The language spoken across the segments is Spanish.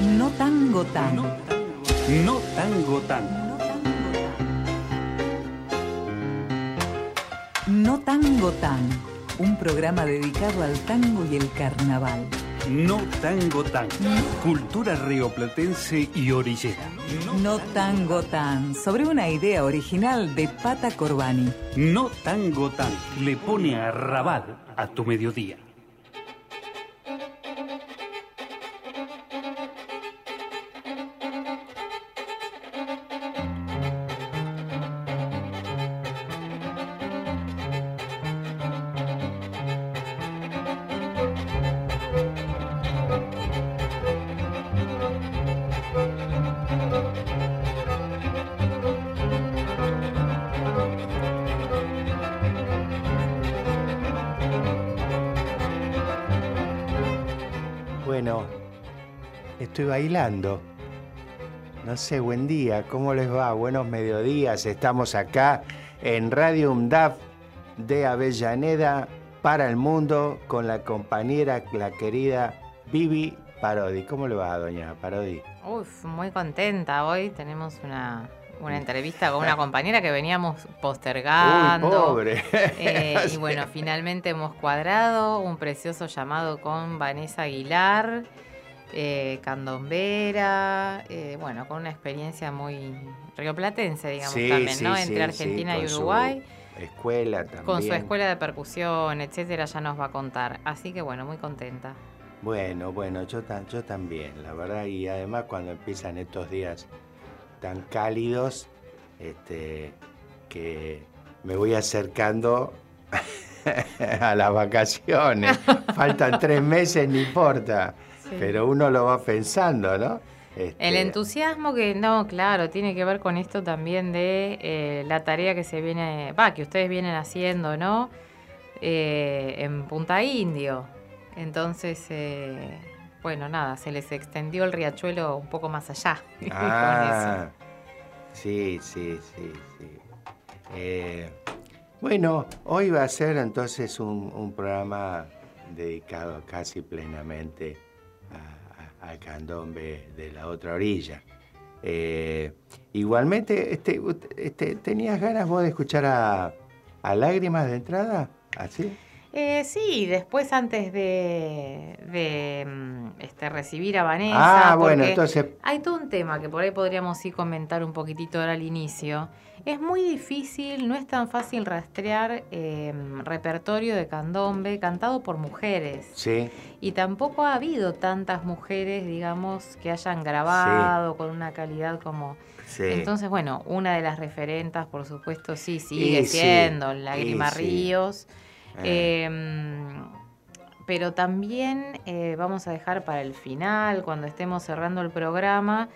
No tango tan. No tango, no tango tan. No tango tan. Un programa dedicado al tango y el carnaval. No tango tan. Cultura rioplatense y orillera. No tango tan. Sobre una idea original de Pata Corbani. No tango tan. Le pone a rabal a tu mediodía. Bailando. No sé, buen día, ¿cómo les va? Buenos mediodías, estamos acá en Radio UMDAF de Avellaneda para el mundo con la compañera, la querida Vivi Parodi. ¿Cómo le va, doña Parodi? Uf, muy contenta. Hoy tenemos una, una entrevista con una compañera que veníamos postergando. Uy, pobre. Eh, y bueno, finalmente hemos cuadrado un precioso llamado con Vanessa Aguilar, eh, candombera, eh, bueno, con una experiencia muy rioplatense, digamos, Sí, también, sí, ¿no? Entre sí, Argentina y Uruguay. Escuela también. Con su escuela de percusión, etcétera, ya nos va a contar. Así que bueno, muy contenta. Bueno, bueno, yo, yo también, la verdad, y además cuando empiezan estos días tan cálidos, este, que me voy acercando a las vacaciones. Faltan tres meses, no importa, Sí. pero uno lo va pensando, ¿no? Este, El entusiasmo que, no, claro, tiene que ver con esto también de eh, la tarea que se viene, va, que ustedes vienen haciendo, ¿no? Eh, en Punta Indio. Entonces, eh, bueno, nada, se les extendió el riachuelo un poco más allá. con Ah, sí, sí, sí, sí. Bueno, hoy va a ser entonces un, un programa dedicado casi plenamente al candombe de la otra orilla. Eh, igualmente, este, este, ¿tenías ganas vos de escuchar a, a Lágrimas de entrada? ¿Así? Eh, sí, después antes de, de, mm, este, recibir a Vanessa. Ah, bueno, entonces Hay todo un tema que por ahí podríamos sí comentar un poquitito ahora al inicio. Es muy difícil, no es tan fácil rastrear eh, repertorio de candombe cantado por mujeres. sí. Y tampoco ha habido tantas mujeres, digamos, que hayan grabado con una calidad como... Sí. Entonces, bueno, una de las referentas, por supuesto, sí, sigue Y siendo Lágrima. Ríos. Eh, Em, pero también eh, vamos a dejar para el final, cuando estemos cerrando el programa,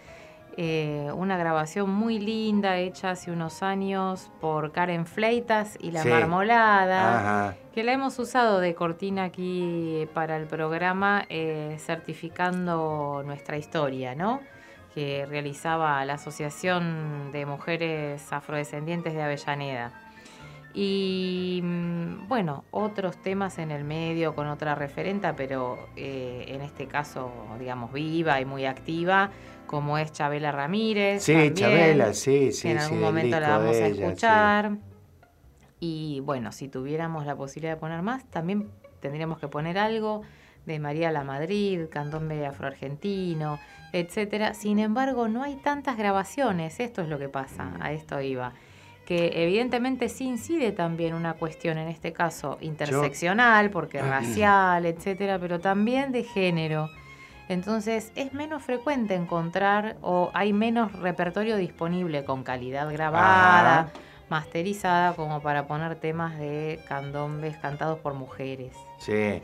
eh, una grabación muy linda hecha hace unos años por Karen Fleitas y La Sí. Marmolada, ajá. que la hemos usado de cortina aquí para el programa, eh, certificando nuestra historia, ¿no? que realizaba la Asociación de Mujeres Afrodescendientes de Avellaneda. Y mm, bueno, otros temas en el medio con otra referenta, pero eh, en este caso, digamos, viva y muy activa, como es Chabela Ramírez. Sí, también, Chabela, sí, sí. que en algún momento la vamos a ella, sí. escuchar. Y bueno, si tuviéramos la posibilidad de poner más, también tendríamos que poner algo de María La Madrid, candombe afroargentino, etcétera. Sin embargo, no hay tantas grabaciones, esto es lo que pasa, Mm. a esto iba. Que evidentemente sí incide también una cuestión, en este caso interseccional, porque racial, etcétera, pero también de género. Entonces es menos frecuente encontrar o hay menos repertorio disponible con calidad grabada, Ajá. masterizada, como para poner temas de candombes cantados por mujeres. Sí,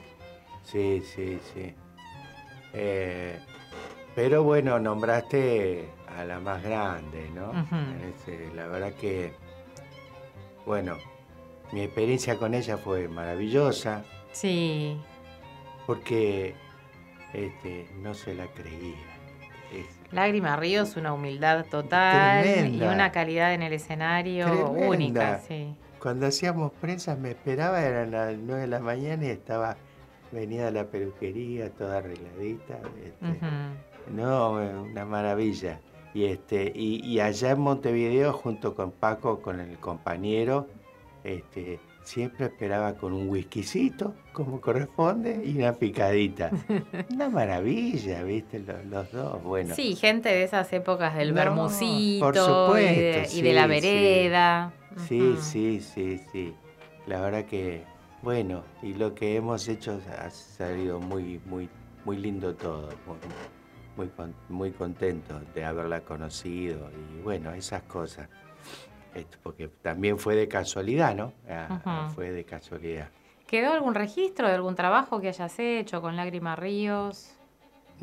sí, sí, sí. Eh, pero bueno, nombraste a la más grande, ¿no? La verdad que, bueno, mi experiencia con ella fue maravillosa Sí, porque este, no se la creía. Es- Lágrima Ríos, una humildad total Tremenda. y una calidad en el escenario Tremenda. única, sí. Cuando hacíamos prensa me esperaba, eran las 9 de la mañana y estaba, venía a la peluquería toda arregladita. este. No, una maravilla. Y, este, y, y allá en Montevideo, junto con Paco, con el compañero, este, siempre esperaba con un whiskycito, como corresponde, y una picadita. Una maravilla, ¿viste? Los, dos, bueno. Sí, gente de esas épocas del No, por bermucito y, de, supuesto, y de la sí. vereda. Sí, sí, sí, sí. La verdad que, bueno, y lo que hemos hecho ha salido muy, muy, muy lindo todo. Muy, muy, muy contento de haberla conocido y bueno, esas cosas. Porque también fue de casualidad, ¿no? Ah. Fue de casualidad. ¿Quedó algún registro de algún trabajo que hayas hecho con Lágrimas Ríos?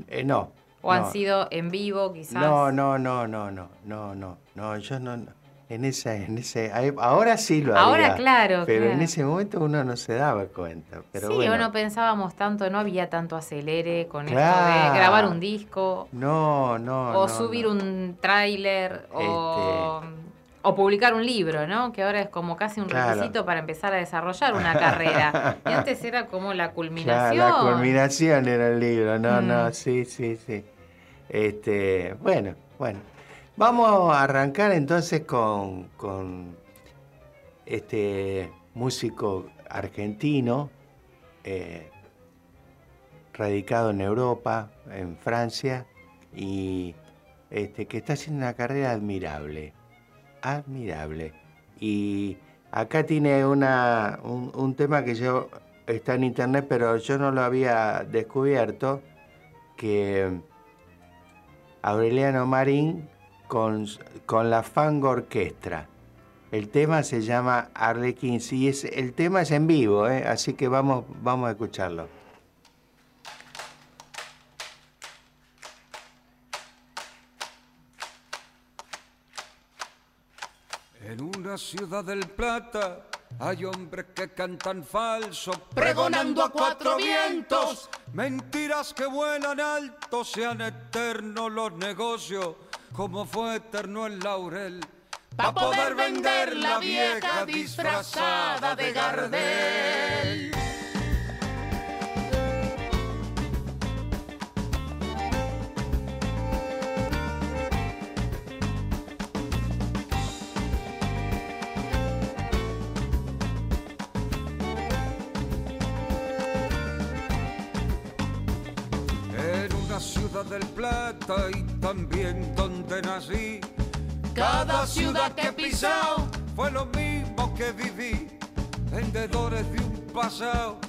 Eh, no. ¿O han sido en vivo quizás? No, no, no, no, no, no, no, no, yo no, no. En esa, en ese, ahora sí lo Ahora, haría, claro, pero en ese momento uno no se daba cuenta, pero sí, bueno, o no pensábamos tanto, no había tanto acelere con esto de grabar un disco no, no, o no, subir no. un tráiler o, o publicar un libro, ¿no? Que ahora es como casi un Claro. requisito para empezar a desarrollar una carrera. Y antes era como la culminación. la culminación era el libro, no, Mm. no, sí, sí, sí. Este, bueno, bueno. Vamos a arrancar entonces con, este músico argentino, eh, radicado en Europa, en Francia, y este, que está haciendo una carrera admirable, admirable. Y acá tiene una, un, un tema que yo está en internet, pero yo no lo había descubierto, que Aureliano Marín con, con la Fango Orquestra. El tema se llama Arlequins y es, el tema es en vivo, ¿eh? así que vamos, vamos a escucharlo. En una ciudad del Plata hay hombres que cantan falso, Pregonando a cuatro vientos. Mentiras que vuelan alto, sean eternos los negocios, como fue eterno el laurel. Pa' poder vender la vieja disfrazada de Gardel. Del Plata y también donde nací, Cada ciudad que he pisado, fue lo mismo que viví. Vendedores de un pasado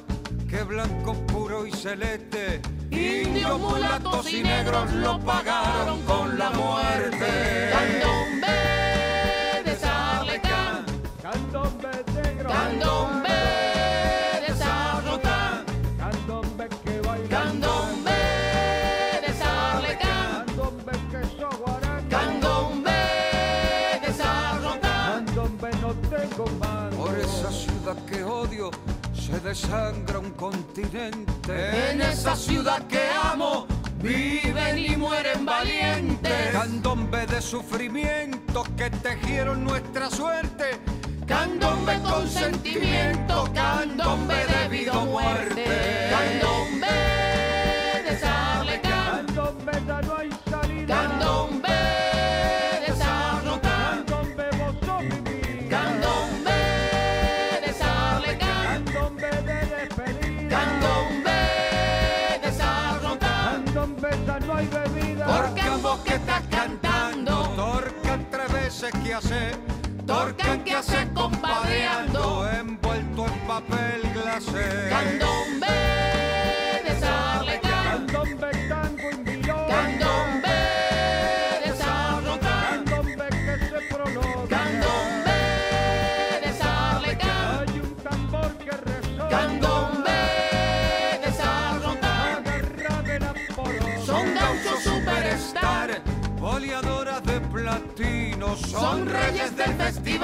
que blanco puro y celeste, indios, mulatos y negros lo pagaron con la muerte. Candombe de Sarlecán, Candombe negro, candombe desangra un continente. En esa ciudad que amo, viven y mueren valientes. Candombe de sufrimiento que tejieron nuestra suerte. Candombe con sentimiento, candombe de vida o muerte. Candombe de Sarlecán, Candombe ya tres veces que hace. torcan que hace compadreando. Envuelto en papel glacé. Candombe del festival,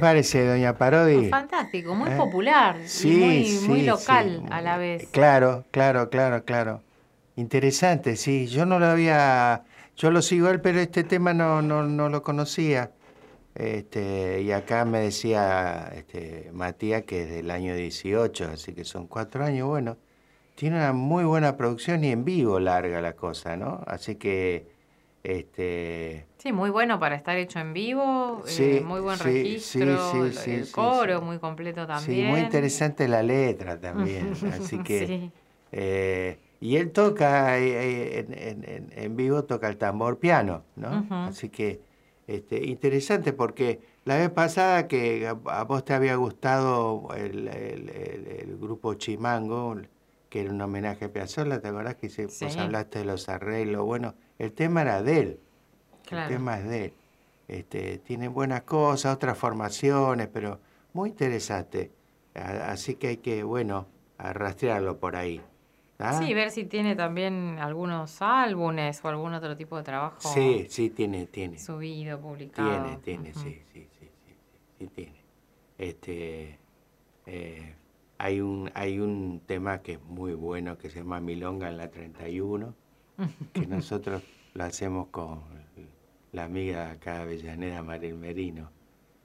Sarlecán. ¿Qué le parece, doña Parodi? Fantástico, muy Eh, popular Sí, y muy, sí, muy sí. local a la vez. Claro, claro, claro, claro. Interesante, sí. Yo no lo había, yo lo sigo él, pero este tema no, no, no lo conocía. Este, y acá me decía este, Matías que es del año 18, así que son cuatro años. Bueno, tiene una muy buena producción y en vivo larga la cosa, ¿no? Así que, este, Sí, muy bueno para estar hecho en vivo, eh, Sí, muy buen sí, registro, sí, sí, el, sí, sí, coro sí. muy completo sí, también. muy interesante la letra también. Así que, Sí. Eh, y él toca eh, en, en- en- en vivo, toca el tambor piano, ¿no? Así que este, interesante porque la vez pasada que a, vos te había gustado el, el- el- el grupo Chimango, que era un homenaje a Piazzolla, ¿te acordás que se, vos Sí. hablaste de los arreglos? Bueno, el tema era de él, Claro. el tema es de él. Este, tiene buenas cosas, otras formaciones, pero muy interesante. Así que hay que, bueno, rastrearlo por ahí. ¿tá? Sí, ver si tiene también algunos álbumes o algún otro tipo de trabajo Sí, sí, tiene, tiene. subido, publicado. Tiene, tiene, sí, sí, sí, sí, sí, sí tiene. Este, eh, hay un, hay un tema que es muy bueno que se llama Milonga en la 31, que nosotros lo hacemos con la amiga acá de Avellaneda, Maril Merino,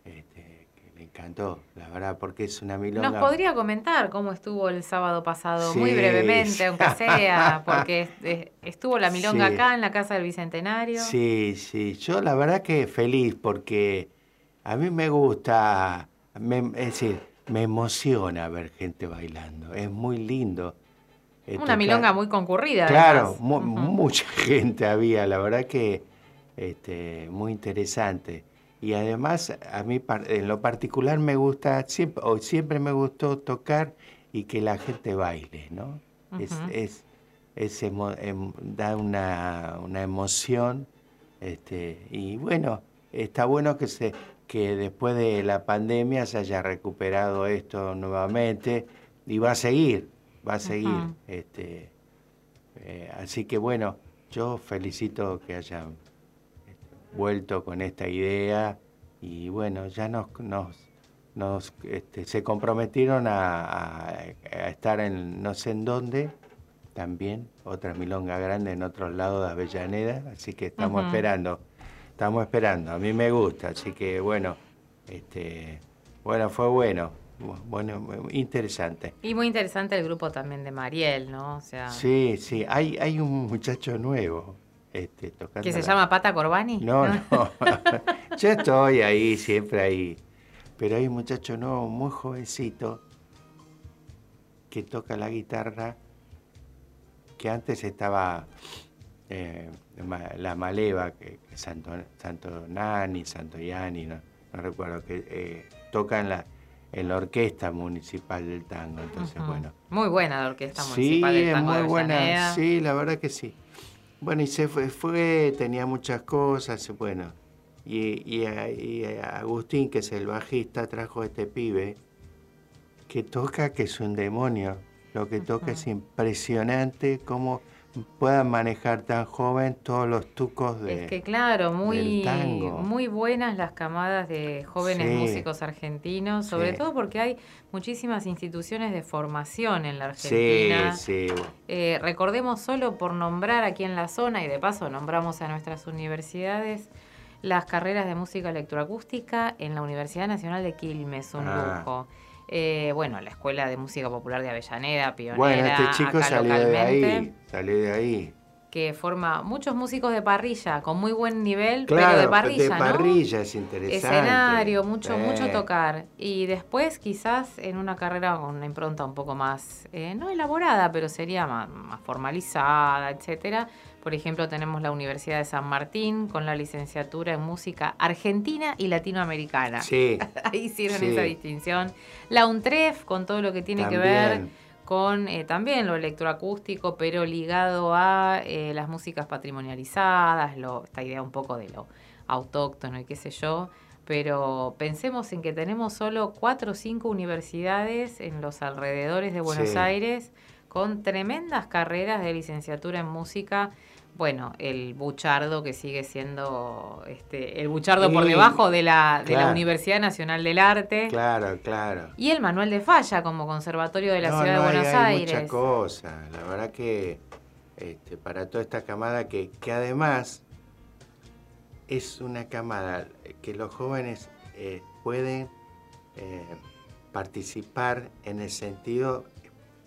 este, que le encantó, la verdad, porque es una milonga. Nos podría comentar cómo estuvo el sábado pasado, muy brevemente, aunque sea, porque estuvo la milonga Sí. acá en la Casa del Bicentenario. Sí, sí, yo la verdad que feliz porque a mí me gusta, me- es decir, me emociona ver gente bailando, es muy lindo. Eh, Una milonga muy concurrida. Claro, mu- mucha gente había, la verdad que este, muy interesante. Y además, a mí en lo particular me gusta, siempre, o siempre me gustó tocar y que la gente baile, ¿no? Es, es, es emo- em- da una, una emoción. Este, y bueno, está bueno que, se, que después de la pandemia se haya recuperado esto nuevamente y va a seguir, va a seguir. Este, eh, así que bueno, yo felicito que hayan vuelto con esta idea y bueno, ya nos, nos, nos este, se comprometieron a, a- a estar en no sé en dónde, también, otra milonga grande en otros lados de Avellaneda, así que estamos esperando, estamos esperando, a mí me gusta, así que bueno, este, bueno, fue bueno, bu- bueno, interesante. Y muy interesante el grupo también de Mariel, ¿no? O sea, Sí, sí, hay, hay un muchacho nuevo este, tocando. que se la- llama Pata Corbani. No, no. Yo estoy ahí, siempre ahí. Pero hay un muchacho nuevo, muy jovencito, que toca la guitarra, que antes estaba eh, la Maleva, que, que Santo, Santo Nani, Santo Yani, no, no recuerdo, que eh, toca en la, en la orquesta municipal del tango. Entonces, bueno, Muy buena la orquesta Sí, municipal del tango muy de buena. Sí, la verdad que sí. Bueno, y se fue, fue tenía muchas cosas, bueno. Y, y, y Agustín, que es el bajista, trajo a este pibe que toca, que es un demonio. Lo que toca es impresionante cómo puedan manejar tan joven todos los tucos de... Es que claro, muy, tango. muy buenas las camadas de jóvenes Sí. músicos argentinos, sobre Sí. todo porque hay muchísimas instituciones de formación en la sí, Argentina. sí. Eh, recordemos solo por nombrar aquí en la zona, y de paso nombramos a nuestras universidades, las carreras de música electroacústica en la Universidad Nacional de Quilmes, un Ah. lujo. Eh, bueno, la Escuela de Música Popular de Avellaneda, pionera. Bueno, este chico acá salió de ahí, salió de ahí. Que forma muchos músicos de parrilla, con muy buen nivel, Claro, pero de parrilla, ¿no? parrilla es interesante. Escenario, mucho, mucho tocar. Y después quizás en una carrera con una impronta un poco más, eh, no elaborada, pero sería más, más formalizada, etcétera. Por ejemplo, tenemos la Universidad de San Martín con la licenciatura en música argentina y latinoamericana. Sí, Ahí Sí. esa distinción. La UNTREF con todo lo que tiene que ver con eh, también lo electroacústico, pero ligado a eh, las músicas patrimonializadas, lo, esta idea un poco de lo autóctono y qué sé yo. Pero pensemos en que tenemos solo cuatro o cinco universidades en los alrededores de Buenos Sí. Aires con tremendas carreras de licenciatura en música. Bueno, el Buchardo que sigue siendo este, el Buchardo por debajo de la, de la. Universidad Nacional del Arte. Claro, claro. Y el Manuel de Falla como Conservatorio de la No, Ciudad no, de hay- Buenos hay Aires. mucha cosa. La verdad que este, para toda esta camada que, que además es una camada que los jóvenes eh, pueden eh, participar en el sentido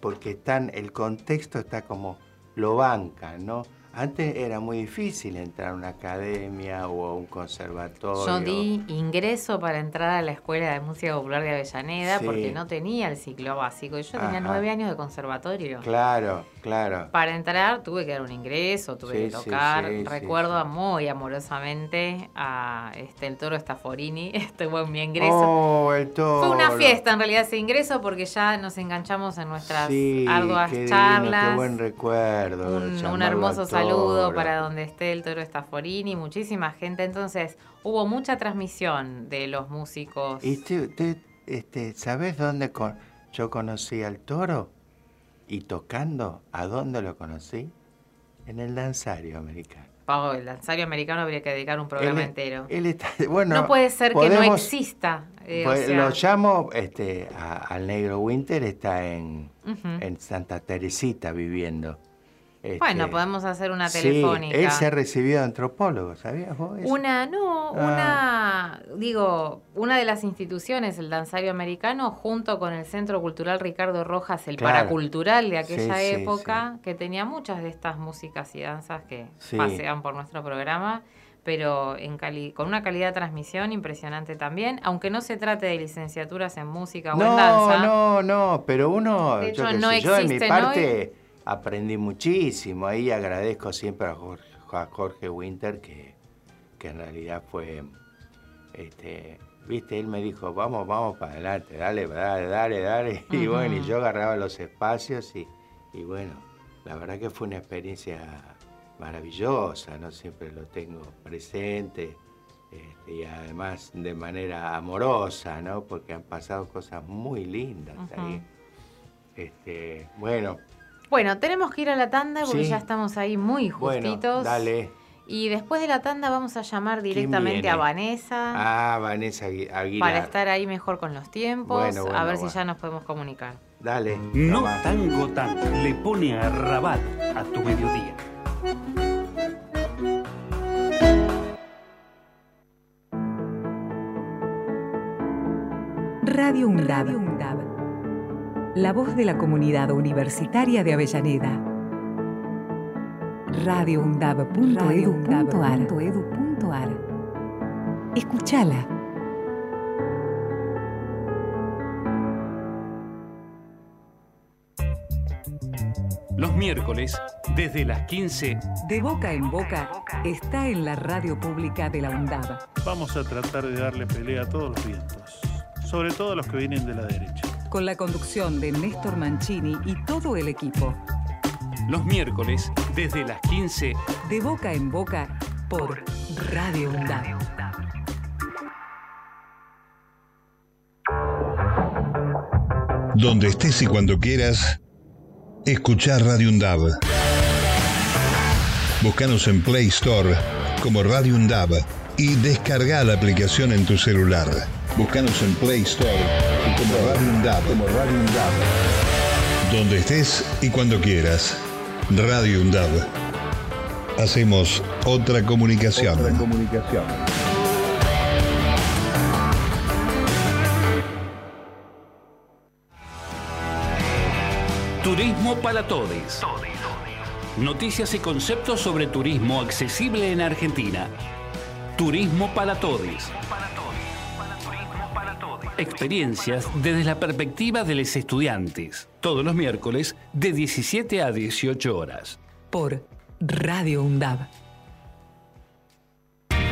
porque están, el contexto está como lo banca, ¿no? Antes era muy difícil entrar a una academia o a un conservatorio. Yo di ingreso para entrar a la Escuela de Música Popular de Avellaneda Sí. porque no tenía el ciclo básico. Yo tenía Ajá. nueve años de conservatorio. Claro, claro. Para entrar tuve que dar un ingreso, tuve Sí, que tocar. sí, sí, Recuerdo muy amorosamente a este el toro Staforini. Estuvo en mi ingreso. Oh, el toro. Fue una fiesta en realidad ese ingreso porque ya nos enganchamos en nuestras arduas qué divino, charlas. qué buen recuerdo. Un, hermoso al saludo para donde esté el toro Staforini, muchísima gente. Entonces, hubo mucha transmisión de los músicos. ¿Y usted, usted, este, sabes dónde con- yo conocí al toro? Y tocando, ¿a dónde lo conocí? En el danzario americano. Pau, el danzario americano habría que dedicar un programa Él- entero. Él está, bueno, no puede ser que no podemos- exista. eh, o pues, sea, Lo llamo este, a- al negro Winter, está en, ujú. en Santa Teresita viviendo. Este, Bueno, podemos hacer una sí, telefónica. él se ha recibido de antropólogo, ¿sabías vos eso? Una, no, Ah. una, digo, una de las instituciones, el danzario americano, junto con el Centro Cultural Ricardo Rojas, el Claro. paracultural de aquella Sí, sí, época, que tenía muchas de estas músicas y danzas que Sí. pasean por nuestro programa, pero en cali- con una calidad de transmisión impresionante también, aunque no se trate de licenciaturas en música o en No, danza. no, no, pero uno, De yo, hecho, no sé, yo de mi parte aprendí muchísimo. Ahí agradezco siempre a Jorge, a Jorge Winter, que, que en realidad fue, este, viste, él me dijo, vamos, vamos para adelante, dale, dale, dale, dale. Y bueno, y yo agarraba los espacios y, y bueno, la verdad que fue una experiencia maravillosa, ¿no? Siempre lo tengo presente. este, y además de manera amorosa, ¿no? Porque han pasado cosas muy lindas Ujú. ahí. Este, bueno, Bueno, tenemos que ir a la tanda porque Sí. ya estamos ahí muy bueno, justitos. dale. Y después de la tanda vamos a llamar directamente a Vanessa Ah, Vanessa Agui- Aguilar. para estar ahí mejor con los tiempos, Bueno, bueno, a ver si ya nos podemos comunicar. Dale. No toma. tango tan le pone a rabat a tu mediodía. Radio UNDAB. La voz de la comunidad universitaria de Avellaneda. radioundab.edu.ar. Escúchala. Los miércoles, desde las 15, De boca en boca está en la radio pública de la UNDAB. Vamos a tratar de darle pelea a todos los vientos, sobre todo a los que vienen de la derecha. Con la conducción de Néstor Mancini y todo el equipo. los miércoles, desde las 15, De boca en boca por Radio UNDAB. Donde estés y cuando quieras, escuchar Radio Undab. Búscanos en Play Store como Radio Undab y descarga la aplicación en tu celular. Búscanos en Play Store como Radio Undab, como Radio Undab. Donde estés y cuando quieras, Radio Undab. Hacemos otra comunicación. Turismo para Todes. Noticias y conceptos sobre turismo accesible en Argentina. Turismo para Todes. Experiencias desde la perspectiva de los estudiantes. Todos los miércoles de 17 a 18 horas. Por Radio UNDAB.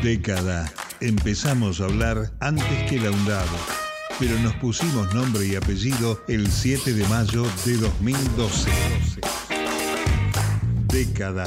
Década. Empezamos a hablar antes que la UNDAB, pero nos pusimos nombre y apellido el 7 de mayo de 2012. Década.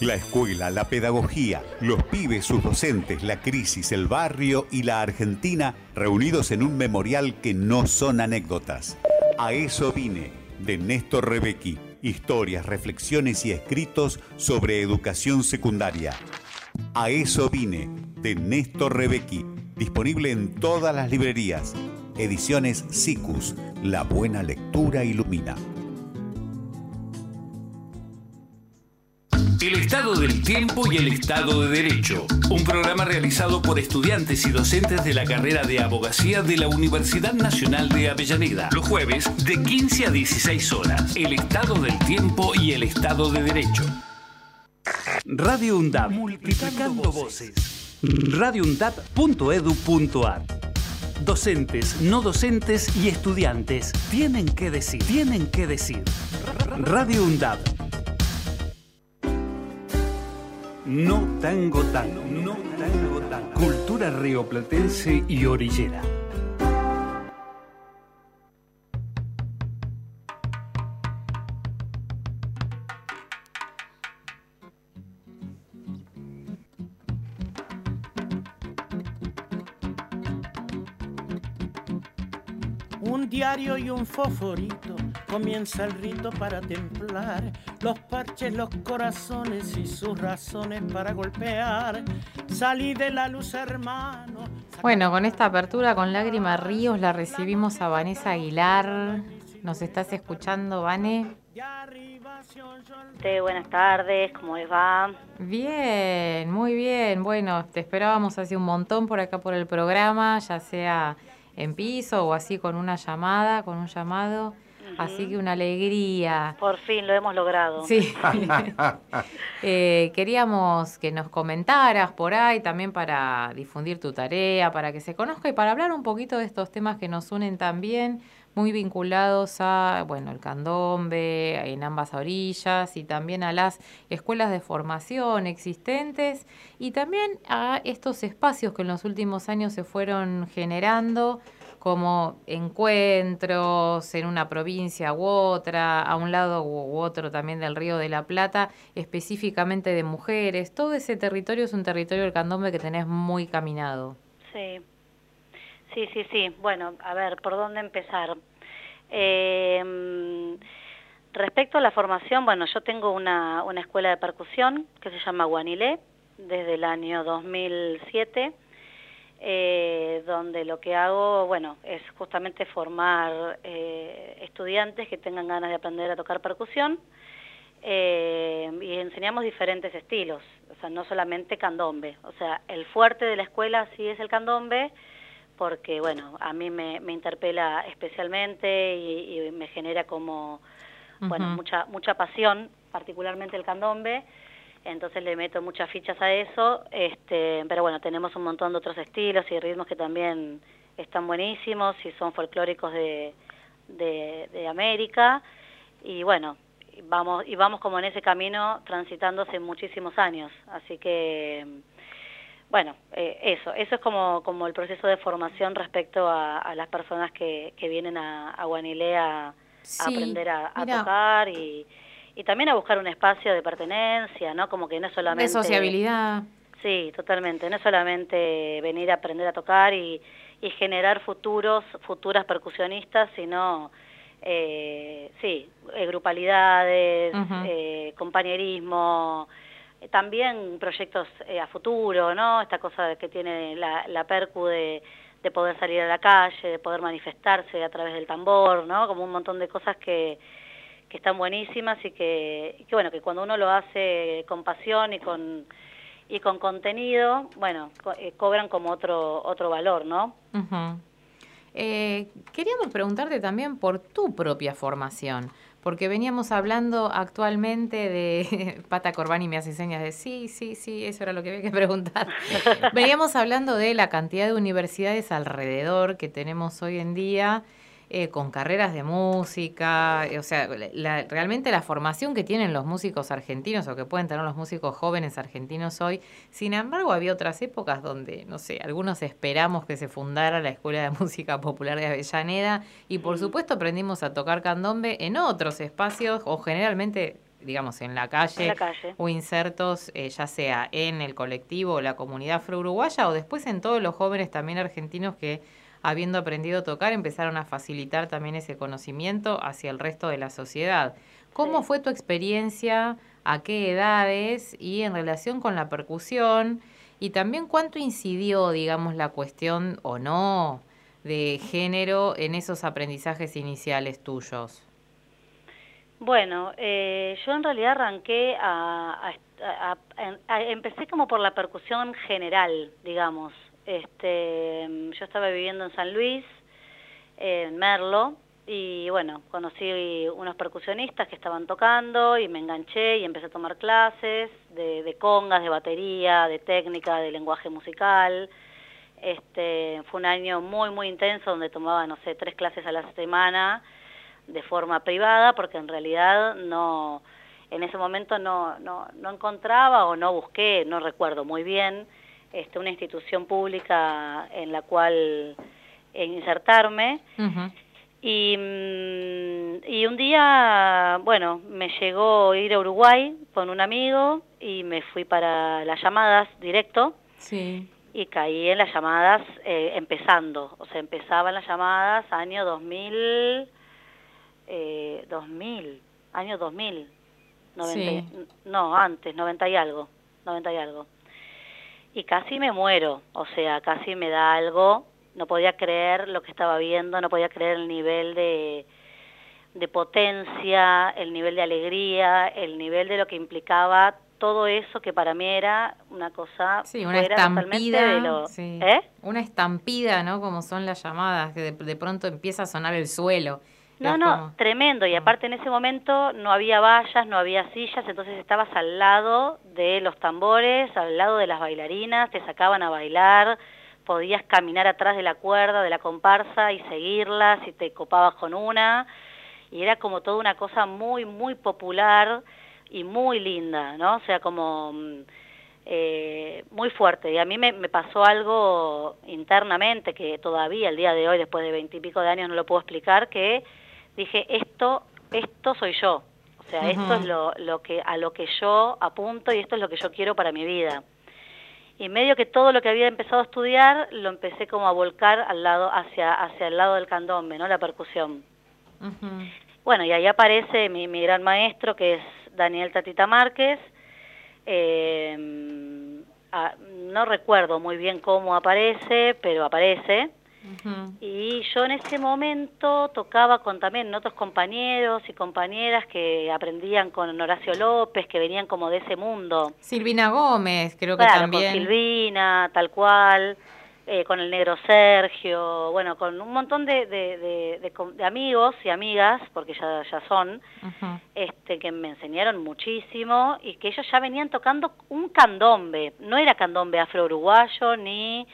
La escuela, la pedagogía, los pibes, sus docentes, la crisis, el barrio y la Argentina reunidos en un memorial que no son anécdotas. A eso vine, de Néstor Rebecki. Historias, reflexiones y escritos sobre educación secundaria. A eso vine, de Néstor Rebecki. Disponible en todas las librerías. Ediciones SICUS. La buena lectura ilumina. El Estado del Tiempo y el Estado de Derecho, un programa realizado por estudiantes y docentes de la carrera de abogacía de la Universidad Nacional de Avellaneda, los jueves de 15 a 16 horas. El Estado del Tiempo y el Estado de Derecho. Radio UNDAP, multiplicando voces. radioundap.edu.ar Docentes, no docentes y estudiantes tienen que decir, tienen que decir. Radio UNDAP no tango tango, no tango tango. Cultura rioplatense y orillera. Un diario y un fosforito comienza el rito para templar los parches, los corazones y sus razones para golpear. Salí de la luz, hermano. Bueno, con esta apertura con Lágrima Ríos la recibimos a Vanessa Aguilar. ¿Nos estás escuchando, Vane? buenas tardes, ¿cómo les va? Bien, muy bien. Bueno, te esperábamos hace un montón por acá por el programa, ya sea en piso o así con una llamada, con un llamado. Así que una alegría. Por fin lo hemos logrado. Sí. Eh, queríamos que nos comentaras por ahí también para difundir tu tarea, para que se conozca y para hablar un poquito de estos temas que nos unen también, muy vinculados a, bueno, el candombe en ambas orillas y también a las escuelas de formación existentes y también a estos espacios que en los últimos años se fueron generando como encuentros en una provincia u otra, a un lado u otro también del Río de la Plata, específicamente de mujeres. Todo ese territorio es un territorio del candombe que tenés muy caminado. Sí, sí, sí, sí. Bueno, a ver, ¿por dónde empezar? Eh, respecto a la formación, bueno, yo tengo una, una escuela de percusión que se llama Guanilé desde el año 2007 eh, donde lo que hago, bueno, es justamente formar eh, estudiantes que tengan ganas de aprender a tocar percusión eh, y enseñamos diferentes estilos, o sea, no solamente candombe, o sea, el fuerte de la escuela sí es el candombe, porque, bueno, a mí me, me interpela especialmente y, y, me genera como, bueno, mucha, mucha pasión, particularmente el candombe, entonces le meto muchas fichas a eso, este, pero bueno, tenemos un montón de otros estilos y ritmos que también están buenísimos y son folclóricos de, de, América. Y bueno, vamos y vamos como en ese camino transitando hace muchísimos años, así que bueno, eh, eso, eso es como, como el proceso de formación respecto a, las personas que, que vienen a, a Guanilé a, aprender a, tocar y y también a buscar un espacio de pertenencia, ¿no? Como que no es solamente... De sociabilidad. Sí, totalmente. No es solamente venir a aprender a tocar y, y generar futuros, futuras percusionistas, sino eh, sí, eh, grupalidades, eh, compañerismo, eh, también proyectos eh, a futuro, ¿no? Esta cosa que tiene la, la Percu de, de poder salir a la calle, de poder manifestarse a través del tambor, ¿no? Como un montón de cosas que, que están buenísimas y que, y que, bueno, que cuando uno lo hace con pasión y con y con contenido, bueno, co- eh, cobran como otro otro valor, ¿no? Ujú. Eh, queríamos preguntarte también por tu propia formación, porque veníamos hablando actualmente de Pata Corbani me hace señas de sí, sí, sí, eso era lo que había que preguntar. veníamos hablando de la cantidad de universidades alrededor que tenemos hoy en día. Eh, con carreras de música, eh, o sea, la- realmente la formación que tienen los músicos argentinos o que pueden tener los músicos jóvenes argentinos hoy. Sin embargo, había otras épocas donde, no sé, algunos esperamos que se fundara la Escuela de Música Popular de Avellaneda y por supuesto aprendimos a tocar candombe en otros espacios o generalmente, digamos, en la calle, En la calle. o insertos, eh, ya sea en el colectivo o la comunidad afro-uruguaya o después en todos los jóvenes también argentinos que habiendo aprendido a tocar, empezaron a facilitar también ese conocimiento hacia el resto de la sociedad. ¿Cómo fue tu experiencia? ¿A qué edades? Y en relación con la percusión, y también cuánto incidió, digamos, la cuestión o no de género en esos aprendizajes iniciales tuyos. Bueno, eh, yo en realidad arranqué a, a- a- a- a- empecé como por la percusión general, digamos. Este, yo estaba viviendo en San Luis, en Merlo, y bueno, conocí unos percusionistas que estaban tocando y me enganché y empecé a tomar clases de, de congas, de batería, de técnica, de lenguaje musical. Este, fue un año muy, muy intenso donde tomaba, no sé, tres clases a la semana de forma privada porque en realidad no, en ese momento no, no, no encontraba o no busqué, no recuerdo muy bien, este, una institución pública en la cual eh, insertarme. Y, mm, y un día, bueno, me llegó ir a Uruguay con un amigo y me fui para las llamadas directo Sí. y caí en las llamadas eh, empezando, o sea, empezaban las llamadas año 2000, eh, 2000, año 2000, 90, y- Sí. no, antes, 90 y algo, 90 y algo. Y casi me muero, o sea, casi me da algo, no podía creer lo que estaba viendo, no podía creer el nivel de, de potencia, el nivel de alegría, el nivel de lo que implicaba todo eso que para mí era una cosa Sí, una estampida. de lo- sí. ¿Eh? Una estampida, ¿no? Como son las llamadas, que de, de pronto empieza a sonar el suelo. No, no, como- tremendo. Y aparte en ese momento no había vallas, no había sillas, entonces estabas al lado de los tambores, al lado de las bailarinas, te sacaban a bailar, podías caminar atrás de la cuerda, de la comparsa y seguirlas si te copabas con una. Y era como toda una cosa muy, muy popular y muy linda, ¿no? O sea, como mm, eh, muy fuerte. Y a mí me, me pasó algo internamente que todavía el día de hoy, después de veintipico de años, no lo puedo explicar, que dije, esto, esto soy yo. O sea, esto es lo, lo que, a lo que yo apunto y esto es lo que yo quiero para mi vida. Y medio que todo lo que había empezado a estudiar lo empecé como a volcar al lado, hacia, hacia el lado del candombe, ¿no? La percusión. Bueno, y ahí aparece mi, mi gran maestro, que es Daniel Tatita Márquez. Eh, ah, no recuerdo muy bien cómo aparece, pero aparece. Y yo en ese momento tocaba con también otros compañeros y compañeras que aprendían con Horacio López, que venían como de ese mundo. Silvina Gómez, creo que Claro, también. con Silvina, tal cual, eh, con el negro Sergio, bueno, con un montón de, de, de- de com- de amigos y amigas, porque ya, ya son, este, que me enseñaron muchísimo y que ellos ya venían tocando un candombe, no era candombe afro-uruguayo ni,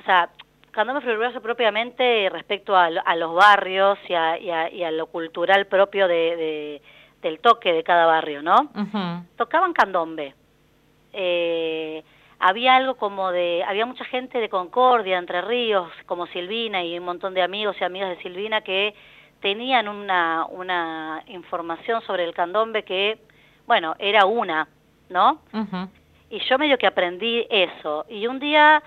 o sea, candombe afro-uruguayo propiamente respecto a, lo- a los barrios y a, y a- y a lo cultural propio de, de- del toque de cada barrio, ¿no? Tocaban candombe. Eh, había algo como de, había mucha gente de Concordia, Entre Ríos, como Silvina y un montón de amigos y amigas de Silvina que tenían una, una información sobre el candombe que, bueno, era una, ¿no? Y yo medio que aprendí eso. Y un día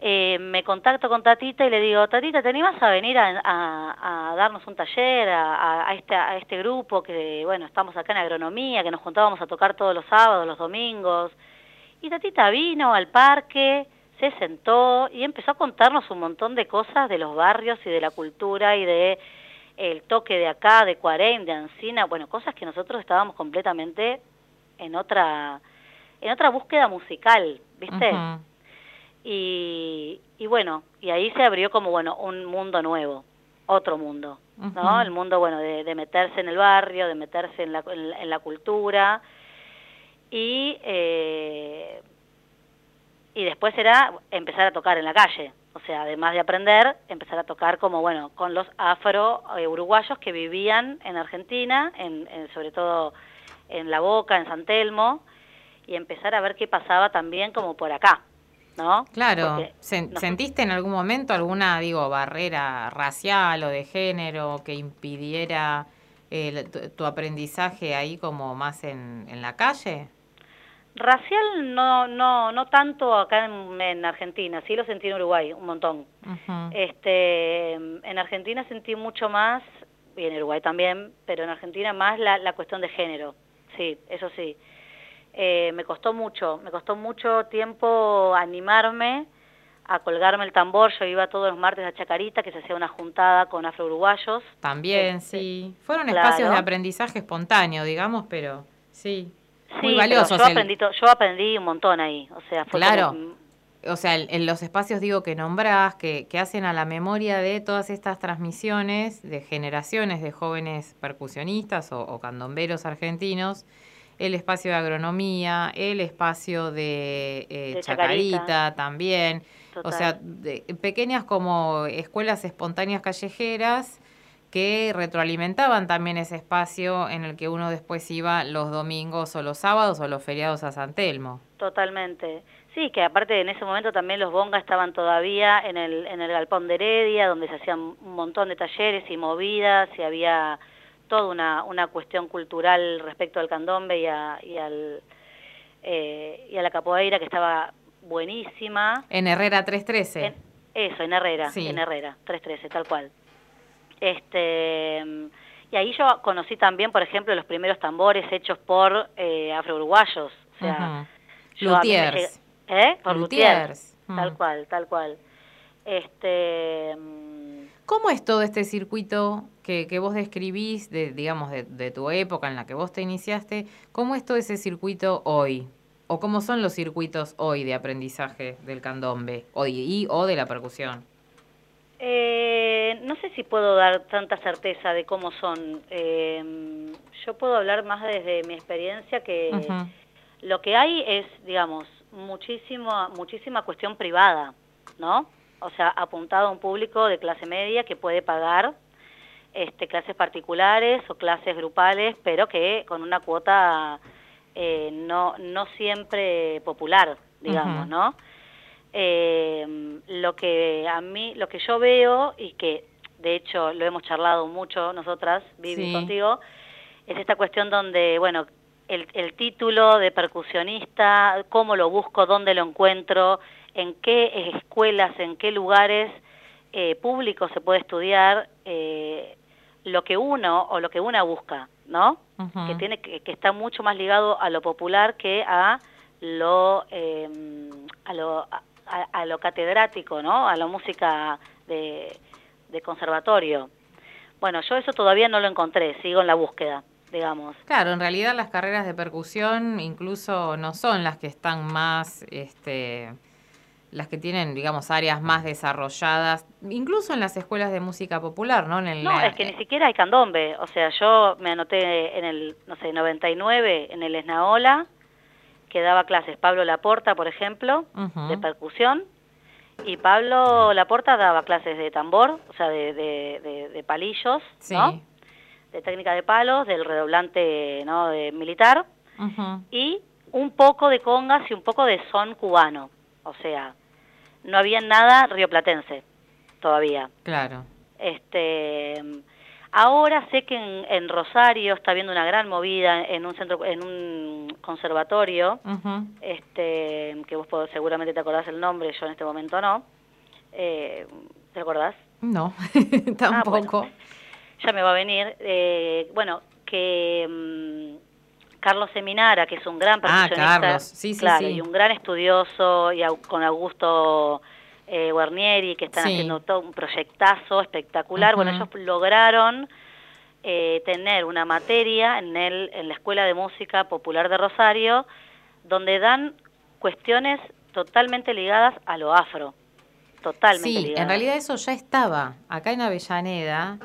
eh, me contacto con Tatita y le digo, Tatita, ¿te animas a venir a, a- darnos un taller a, a este, a este grupo que, bueno, estamos acá en agronomía, que nos juntábamos a tocar todos los sábados, los domingos? Y Tatita vino al parque, se sentó y empezó a contarnos un montón de cosas de los barrios y de la cultura y de el toque de acá, de Cuarén, de Ancina, bueno, cosas que nosotros estábamos completamente en otra en otra búsqueda musical, ¿viste? Y, y bueno, y ahí se abrió como, bueno, un mundo nuevo, otro mundo, ¿no? El mundo, bueno, de, de meterse en el barrio, de meterse en la, en la- en la cultura y, eh, y después era empezar a tocar en la calle, o sea, además de aprender, empezar a tocar como, bueno, con los afro-uruguayos que vivían en Argentina, en, en- sobre todo en La Boca, en San Telmo, y empezar a ver qué pasaba también como por acá, ¿no? Claro, Sen- ¿sentiste en algún momento alguna, digo, barrera racial o de género que impidiera eh, tu, tu aprendizaje ahí como más en, en la calle? Racial no, no, no tanto acá en, en Argentina, sí lo sentí en Uruguay un montón. Este, en Argentina sentí mucho más, y en Uruguay también, pero en Argentina más la, la cuestión de género, sí, eso sí. Eh, me costó mucho, me costó mucho tiempo animarme a colgarme el tambor, yo iba todos los martes a Chacarita, que se hacía una juntada con afro-uruguayos. También, sí. Fueron Este, claro. espacios de aprendizaje espontáneo, digamos, pero sí. Muy valiosos. yo el- aprendí, yo aprendí un montón ahí, o sea, fue Claro. o sea, en- en los espacios, digo, que nombrás, que, que hacen a la memoria de todas estas transmisiones de generaciones de jóvenes percusionistas o, o candomberos argentinos, el espacio de agronomía, el espacio de, eh, De Chacarita, Chacarita. también, o sea, de- pequeñas como escuelas espontáneas callejeras que retroalimentaban también ese espacio en el que uno después iba los domingos o los sábados o los feriados a San Telmo. Totalmente. Sí, que aparte en ese momento también los bongas estaban todavía en el, en el galpón de Heredia, donde se hacían un montón de talleres y movidas, y había toda una, una cuestión cultural respecto al candombe y, a, y, al, eh, y a la capoeira que estaba buenísima. En Herrera 313. En- eso, en Herrera, Sí. en Herrera, 313, tal cual. Este, y ahí yo conocí también, por ejemplo, los primeros tambores hechos por eh, afro-uruguayos. O sea, llega- ¿Eh? Por Luthiers. Luthiers. Mm. Tal cual, tal cual. Este, ¿Cómo es todo este circuito que, que vos describís, de, digamos, de, de tu época en la que vos te iniciaste? ¿Cómo es todo ese circuito hoy? ¿O cómo son los circuitos hoy de aprendizaje del candombe o, de- y, o de la percusión? eh, no sé si puedo dar tanta certeza de cómo son. Eh, yo puedo hablar más desde mi experiencia que lo que hay es, digamos, muchísimo, muchísima cuestión privada, ¿no? O sea, apuntado a un público de clase media que puede pagar este, clases particulares o clases grupales, pero que con una cuota eh, no, no siempre popular, digamos. ¿no? Eh, lo que a mí, lo que yo veo y que de hecho lo hemos charlado mucho nosotras, Vivi, Sí. contigo, es esta cuestión donde, bueno, el, el título de percusionista, cómo lo busco, dónde lo encuentro, en qué escuelas, en qué lugares eh, públicos se puede estudiar eh, lo que uno o lo que una busca, ¿no? Que tiene que, que está mucho más ligado a lo popular que a lo eh, a lo a, a lo catedrático, ¿no? A la música de, de conservatorio. Bueno, yo eso todavía no lo encontré, sigo en la búsqueda, digamos. Claro, en realidad las carreras de percusión incluso no son las que están más, este, las que tienen, digamos, áreas más desarrolladas, incluso en las escuelas de música popular, ¿no? En el, No, es que ni siquiera hay candombe. O sea, yo me anoté en el, no sé, 99 en el Esnaola, que daba clases Pablo Laporta, por ejemplo, de percusión. Y Pablo Laporta daba clases de tambor, o sea, de, de, de- de palillos, Sí. ¿no? De técnica de palos, del redoblante, ¿no? De militar. Y un poco de congas y un poco de son cubano. O sea, no había nada rioplatense todavía. Claro. Este, Ahora sé que en, en, Rosario está habiendo una gran movida en un centro, en un conservatorio, este, que vos seguramente te acordás el nombre, yo en este momento no. Eh, ¿Te acordás? No, Ah, tampoco. ya me va a venir. Eh, bueno, que mm, Carlos Seminara, que es un gran Ah, percusionista, Carlos, sí, sí, claro, sí. y un gran estudioso, y con Augusto eh, Guarnieri, que están haciendo todo un proyectazo espectacular. Bueno, ellos lograron eh, tener una materia en, el, en la Escuela de Música Popular de Rosario, donde dan cuestiones totalmente ligadas a lo afro. Totalmente Sí, ligadas. en realidad eso ya estaba. Acá en Avellaneda,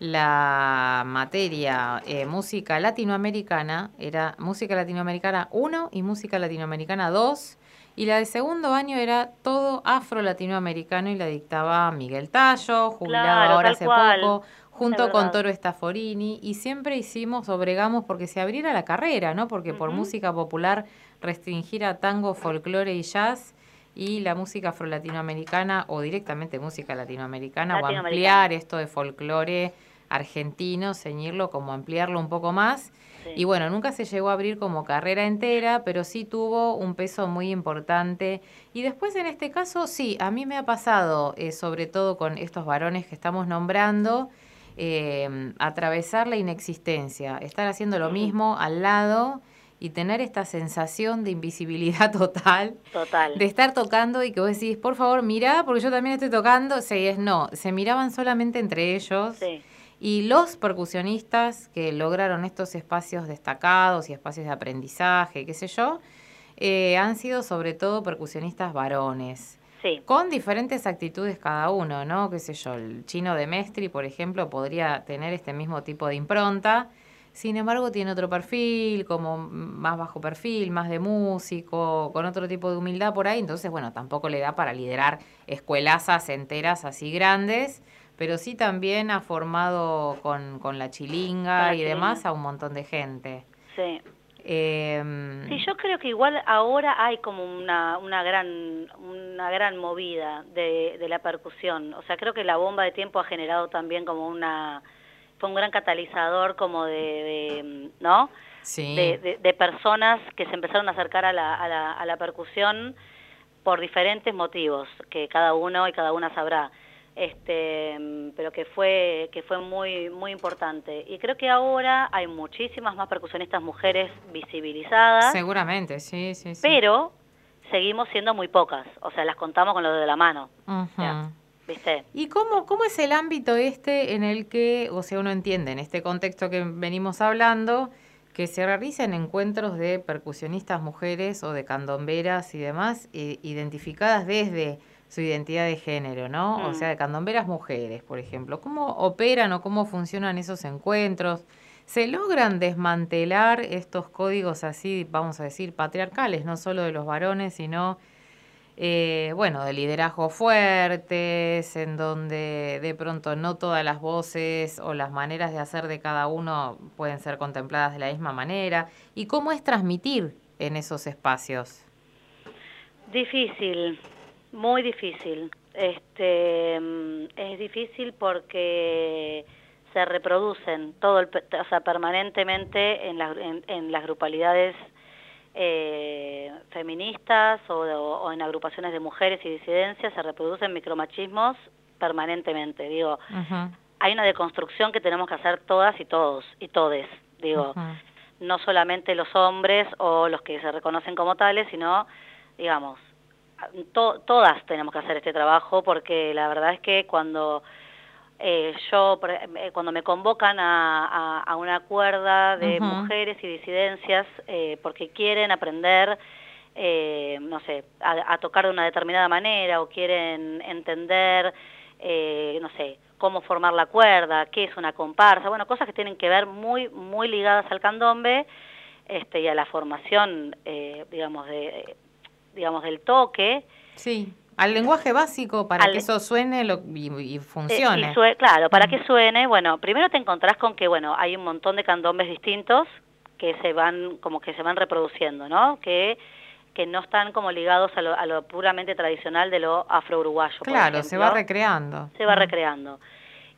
la materia eh, música latinoamericana era música latinoamericana 1 y música latinoamericana 2. Y la de segundo año era todo afro-latinoamericano y la dictaba Miguel Tallo, jubilado Claro, ahora hace cual. poco, junto con. Toro Estaforini. Y siempre hicimos o bregamos porque se abriera la carrera, ¿no? Porque por música popular restringir a tango, folclore y jazz y la música afro-latinoamericana o directamente música latinoamericana, o Latinoamericana. ampliar esto de folclore argentino, ceñirlo como ampliarlo un poco más. Sí. Y bueno, nunca se llegó a abrir como carrera entera, pero sí tuvo un peso muy importante. Y después en este caso, sí, a mí me ha pasado, eh, sobre todo con estos varones que estamos nombrando, eh, atravesar la inexistencia, estar haciendo lo mismo al lado y tener esta sensación de invisibilidad total Total. de estar tocando y que vos decís, por favor, mira, porque yo también estoy tocando. Sí, es no, se miraban solamente entre ellos. Sí. Y los percusionistas que lograron estos espacios destacados y espacios de aprendizaje, qué sé yo, eh, han sido sobre todo percusionistas varones. Sí. Con diferentes actitudes cada uno, ¿no? Qué sé yo, el chino de Mestri, por ejemplo, podría tener este mismo tipo de impronta. Sin embargo, tiene otro perfil, como más bajo perfil, más de músico, con otro tipo de humildad por ahí. Entonces, bueno, tampoco le da para liderar escuelazas enteras así grandes, pero sí también ha formado con, con la chilinga la y demás chilinga. a un montón de gente. Sí. Em, Sí, yo creo que igual ahora hay como una, una gran una gran movida de, de la percusión. O sea, creo que la bomba de tiempo ha generado también como una fue un gran catalizador como de, de, ¿no? Sí. De, de- de personas que se empezaron a acercar a la, a, la, a la percusión por diferentes motivos que cada uno y cada una sabrá este pero que fue que fue muy muy importante. Y creo que ahora hay muchísimas más percusionistas mujeres visibilizadas Seguramente, sí, sí, sí. pero seguimos siendo muy pocas. O sea las contamos con los de la mano. Viste ¿Y cómo, cómo es el ámbito este en el que, o sea, uno entiende en este contexto que venimos hablando, que se realicen encuentros de percusionistas mujeres o de candomberas y demás, identificadas desde su identidad de género, ¿no? O Mm. sea, de candomberas mujeres, por ejemplo. ¿Cómo operan o cómo funcionan esos encuentros? ¿Se logran desmantelar estos códigos así, vamos a decir, patriarcales, no solo de los varones, sino eh, bueno, de liderazgo fuertes, en donde de pronto no todas las voces o las maneras de hacer de cada uno pueden ser contempladas de la misma manera. ¿Y cómo es transmitir en esos espacios? Difícil, muy difícil. Este mm, es difícil porque se reproducen todo el, o sea, permanentemente en, las en, en las grupalidades eh, feministas o, o en agrupaciones de mujeres y disidencias se reproducen micromachismos permanentemente. Digo, hay una deconstrucción que tenemos que hacer todas y todos y todes. Digo, no solamente los hombres o los que se reconocen como tales, sino, digamos, to- todas tenemos que hacer este trabajo porque la verdad es que cuando eh, yo, eh, cuando me convocan a, a- a una cuerda de mujeres y disidencias eh, porque quieren aprender, eh, no sé, a, a tocar de una determinada manera o quieren entender, no sé, cómo formar la cuerda, qué es una comparsa, bueno, cosas que tienen que ver muy, muy ligadas al candombe este, y a la formación, eh, digamos, de, digamos, del toque. Sí, al lenguaje básico para Al- que eso suene lo- y, y Eh, funcione. y sue- claro, para que suene, bueno, primero te encontrás con que, bueno, hay un montón de candombes distintos que se van, como que se van reproduciendo, ¿no? Que, que no están como ligados a lo, a lo puramente tradicional de lo afro-uruguayo, por claro, se va recreando. se va recreando.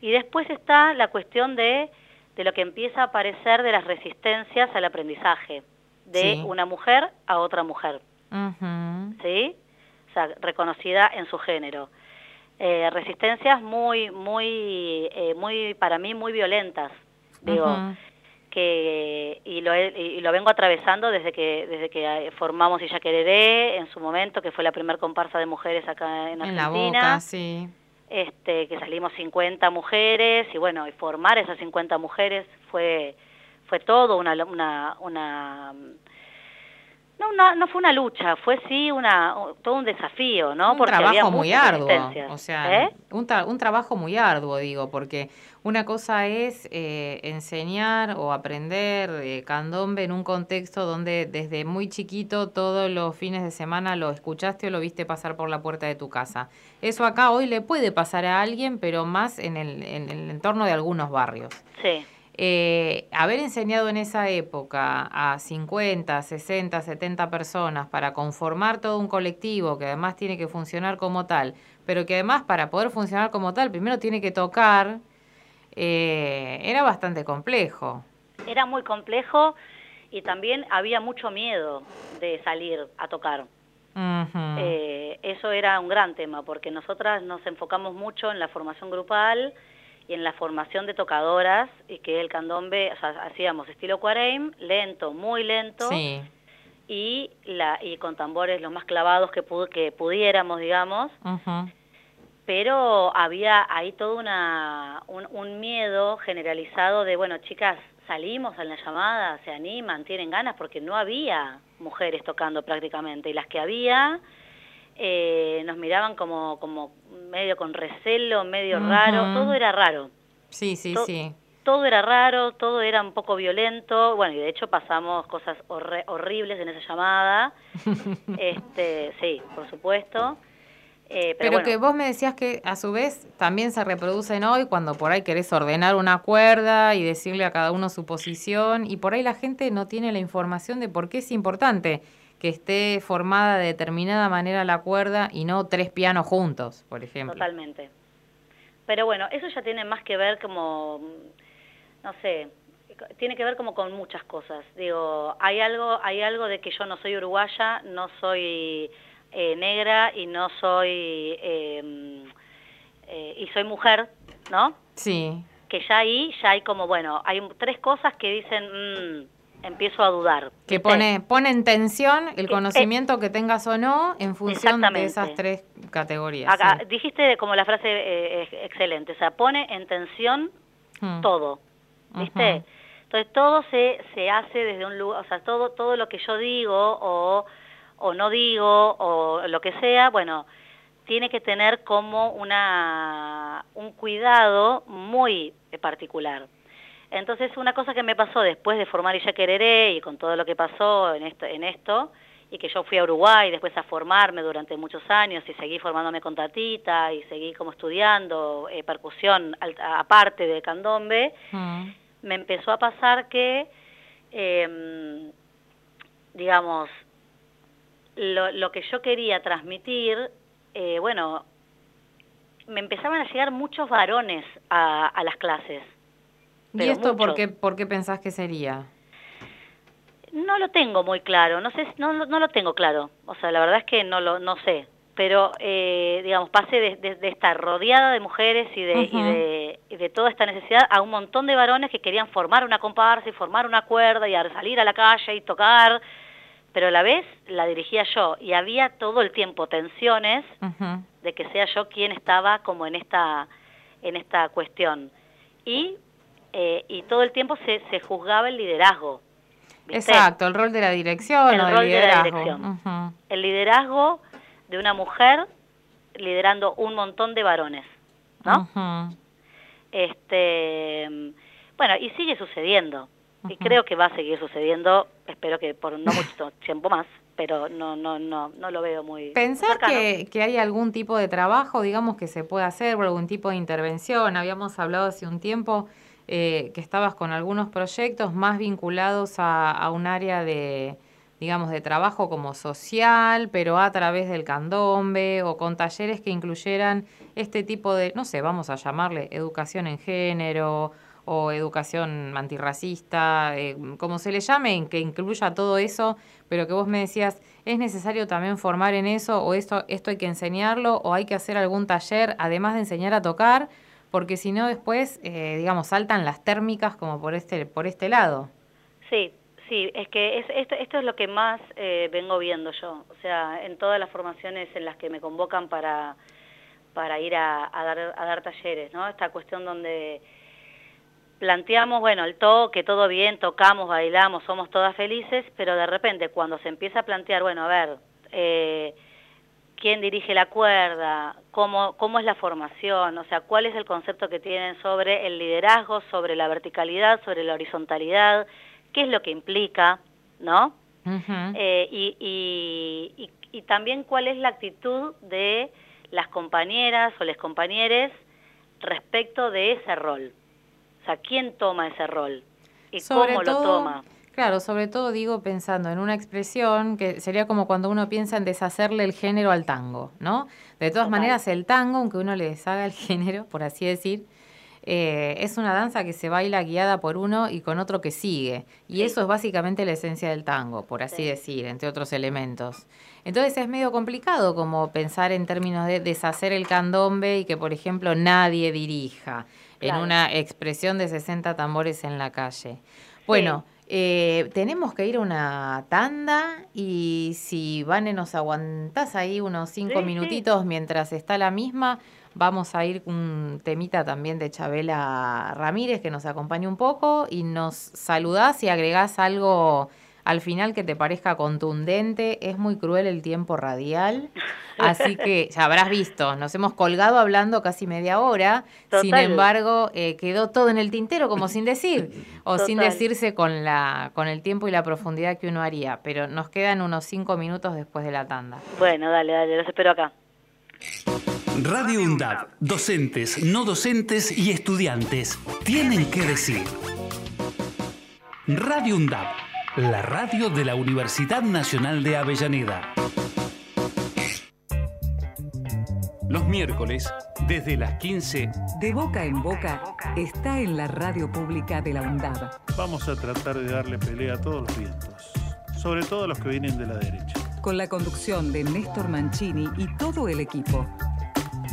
Y después está la cuestión de, de lo que empieza a aparecer de las resistencias al aprendizaje, de Sí. una mujer a otra mujer, Ujú. ¿sí? O sea, reconocida en su género. Eh, resistencias muy, muy, eh, muy, para mí, muy violentas, digo, que y lo, y lo vengo atravesando desde que desde que eh, formamos Illa Quereré en su momento, que fue la primer comparsa de mujeres acá en En la Argentina boca, sí. este, que salimos 50 mujeres y bueno, y formar esas 50 mujeres fue fue todo una una una no, una- no fue una lucha, fue sí una todo un desafío, ¿no? un Porque había trabajo muy muchas arduo, o sea, ¿eh? un, tra- un trabajo muy arduo, digo, porque una cosa es eh, enseñar o aprender eh, candombe en un contexto donde desde muy chiquito todos los fines de semana lo escuchaste o lo viste pasar por la puerta de tu casa. Eso acá hoy le puede pasar a alguien, pero más en el, en el entorno de algunos barrios. Sí. Eh, haber enseñado en esa época a 50, 60, 70 personas para conformar todo un colectivo que además tiene que funcionar como tal, pero que además para poder funcionar como tal primero tiene que tocar, eh, era bastante complejo. Era muy complejo y también había mucho miedo de salir a tocar. Eh, eso era un gran tema porque nosotras nos enfocamos mucho en la formación grupal y en la formación de tocadoras y que el candombe, o sea, hacíamos estilo cuareim, lento, muy lento Sí. y la y con tambores los más clavados que pu- que pudiéramos, digamos, pero había ahí todo una, un, un miedo generalizado de, bueno, chicas, salimos a la llamada, se animan, tienen ganas, porque no había mujeres tocando prácticamente, y las que había eh, nos miraban como, como medio con recelo, medio raro, todo era raro. Sí, sí, To- sí. Todo era raro, todo era un poco violento, bueno, y de hecho pasamos cosas horribles en esa llamada, este, sí, por supuesto. Eh, pero Pero, bueno, que vos me decías que a su vez también se reproducen hoy cuando por ahí querés ordenar una cuerda y decirle a cada uno su posición y por ahí la gente no tiene la información de por qué es importante que esté formada de determinada manera la cuerda y no tres pianos juntos, por ejemplo. Totalmente. Pero bueno, eso ya tiene más que ver como, no sé, tiene que ver como con muchas cosas. Digo, hay algo, hay algo de que yo no soy uruguaya, no soy eh, negra y no soy eh, mm, eh, y soy mujer, ¿no? Sí. Que ya ahí ya hay como bueno, hay tres cosas que dicen, mm, empiezo a dudar. Que pone, pone en tensión el Eh, conocimiento que tengas o no en función de esas tres categorías. Acá sí. dijiste como la frase eh, excelente, o sea, pone en tensión Mm. todo, ¿viste? Entonces todo se, se hace desde un lugar, o sea, todo, todo lo que yo digo o, o no digo o lo que sea, bueno, tiene que tener como una, un cuidado muy particular. Entonces una cosa que me pasó después de formar Illa Quereré y con todo lo que pasó en esto, en esto y que yo fui a Uruguay después a formarme durante muchos años y seguí formándome con Tatita y seguí como estudiando eh, percusión aparte de candombe, Mm. me empezó a pasar que, eh, digamos, lo, lo que yo quería transmitir, eh, bueno, me empezaban a llegar muchos varones a, a las clases. ¿Y esto por qué, por qué pensás que sería? No lo tengo muy claro, no sé, no, no, lo tengo claro. O sea, la verdad es que no lo, no sé. Pero, eh, digamos, pasé de, de- de estar rodeada de mujeres y de, y, de, y de toda esta necesidad a un montón de varones que querían formar una comparsa y formar una cuerda y salir a la calle y tocar, pero a la vez la dirigía yo y había todo el tiempo tensiones de que sea yo quien estaba como en esta en esta cuestión y eh, y todo el tiempo se, se juzgaba el liderazgo ¿viste? Exacto, el rol de la dirección El o rol de la liderazgo. dirección. Ujú. el liderazgo de una mujer liderando un montón de varones ¿no? Ujú. este bueno y sigue sucediendo y creo que va a seguir sucediendo espero que por no mucho tiempo más pero no no no no lo veo muy ¿Pensás que, que hay algún tipo de trabajo, digamos, que se puede hacer o algún tipo de intervención? Habíamos hablado hace un tiempo eh, que estabas con algunos proyectos más vinculados a, un área de, digamos, de trabajo como social, pero a través del candombe o con talleres que incluyeran este tipo de, no sé, vamos a llamarle educación en género o educación antirracista, eh, como se le llame, que incluya todo eso, pero que vos me decías, ¿es necesario también formar en eso o esto, esto hay que enseñarlo o hay que hacer algún taller además de enseñar a tocar? Porque si no después, eh, digamos, saltan las térmicas como por este, por este lado. Sí, sí, es que es, esto, esto es lo que más eh, vengo viendo yo, o sea, en todas las formaciones en las que me convocan para, para ir a, dar, a dar talleres, ¿no? Esta cuestión donde planteamos, bueno, el toque, todo bien, tocamos, bailamos, somos todas felices, pero de repente cuando se empieza a plantear, bueno, a ver, eh, quién dirige la cuerda, cómo, cómo es la formación, o sea, cuál es el concepto que tienen sobre el liderazgo, sobre la verticalidad, sobre la horizontalidad, qué es lo que implica, ¿no? Eh, y, y, y, también cuál es la actitud de las compañeras o los compañeros respecto de ese rol. O sea, ¿quién toma ese rol? ¿Y cómo lo toma? Claro, sobre todo digo pensando en una expresión que sería como cuando uno piensa en deshacerle el género al tango, ¿no? De todas maneras, el tango, aunque uno le deshaga el género, por así decir, eh, es una danza que se baila guiada por uno y con otro que sigue. Y eso es básicamente la esencia del tango, por así decir, entre otros elementos. Entonces es medio complicado como pensar en términos de deshacer el candombe y que, por ejemplo, nadie dirija en una expresión de 60 tambores en la calle. Bueno, eh, tenemos que ir a una tanda y si Vane nos aguantás ahí unos cinco minutitos mientras está la misma, vamos a ir un temita también de Chabela Ramírez que nos acompañe un poco y nos saludás y agregás algo al final que te parezca contundente. Es muy cruel el tiempo radial, así que ya habrás visto, nos hemos colgado hablando casi media hora, sin embargo eh, quedó todo en el tintero como sin decir, o sin decirse con, la, con el tiempo y la profundidad que uno haría, pero nos quedan unos cinco minutos después de la tanda. Bueno, dale, dale, los espero acá. Radio UNDAD, docentes, no docentes y estudiantes tienen que decir. Radio UNDAD la radio de la Universidad Nacional de Avellaneda. Los miércoles, desde las 15, de boca en boca, está en la radio pública de la UNDAB. Vamos a tratar de darle pelea a todos los vientos, sobre todo a los que vienen de la derecha. Con la conducción de Néstor Mancini y todo el equipo.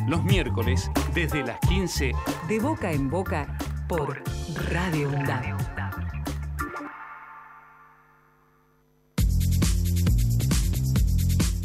Los miércoles, desde las 15, de boca en boca, por Radio UNDAB.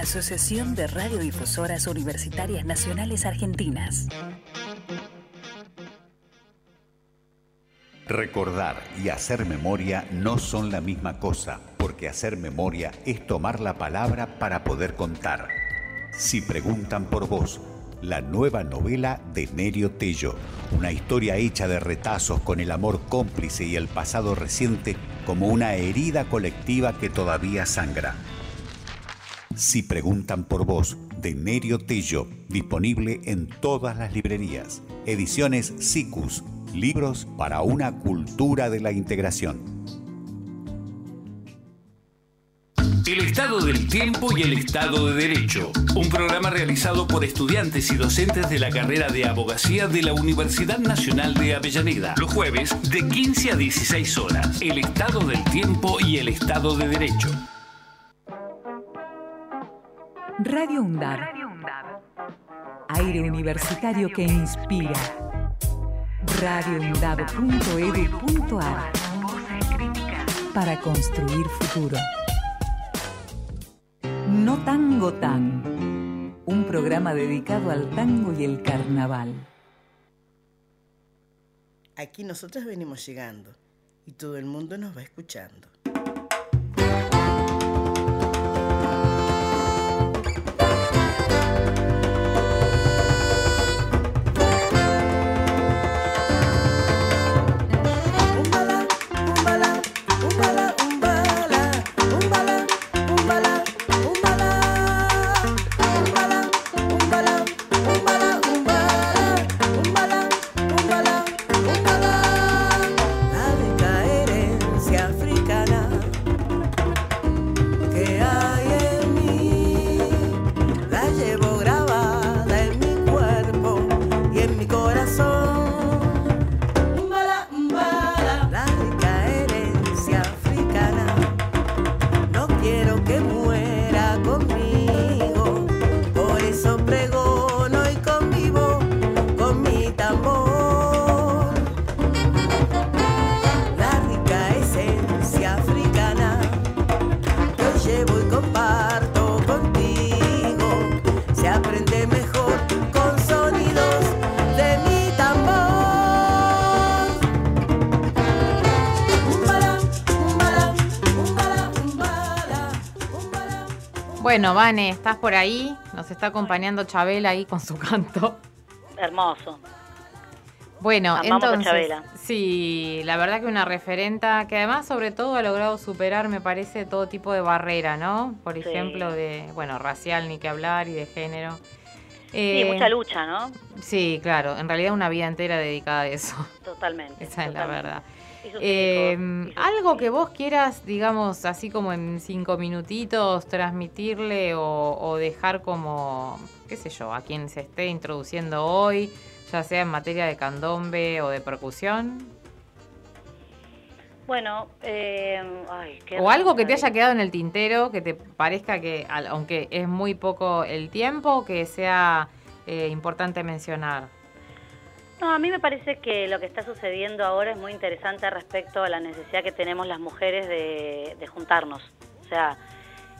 Asociación de Radiodifusoras Universitarias Nacionales Argentinas. Recordar y hacer memoria no son la misma cosa, porque hacer memoria es tomar la palabra para poder contar. Si preguntan por vos, la nueva novela de Nerio Tello, una historia hecha de retazos con el amor cómplice y el pasado reciente como una herida colectiva que todavía sangra. Si preguntan por vos, de Nerio Tello, disponible en todas las librerías. Ediciones SICUS, libros para una cultura de la integración. El Estado del Tiempo y el Estado de Derecho, un programa realizado por estudiantes y docentes de la carrera de abogacía de la Universidad Nacional de Avellaneda, los jueves de 15 a 16 horas. El Estado del Tiempo y el Estado de Derecho. Radio UNDAB. Aire universitario que inspira. radioundab.edu.ar Para construir futuro. No Tango Tan. Un programa dedicado al tango y el carnaval. Aquí nosotros venimos llegando y todo el mundo nos va escuchando. Bueno, Vane, ¿estás por ahí? Nos está acompañando Chabela ahí con su canto. Hermoso. Bueno, Amamos a entonces, Chabela. sí, la verdad que una referenta que además sobre todo ha logrado superar, me parece, todo tipo de barrera, ¿no? Por Sí. ejemplo, de, bueno, racial ni que hablar y de género. Sí, Eh, mucha lucha, ¿no? Sí, claro, en realidad una vida entera dedicada a eso. Totalmente. Esa es la verdad. Eh, sus- algo que vos quieras, digamos, así como en cinco minutitos, transmitirle o, o dejar como, qué sé yo, a quien se esté introduciendo hoy, ya sea en materia de candombe o de percusión, Bueno, eh, ay, o algo que te haya quedado en el tintero, que te parezca que, aunque es muy poco el tiempo, que sea eh, importante mencionar. No, a mí me parece que lo que está sucediendo ahora es muy interesante respecto a la necesidad que tenemos las mujeres de, de juntarnos. O sea,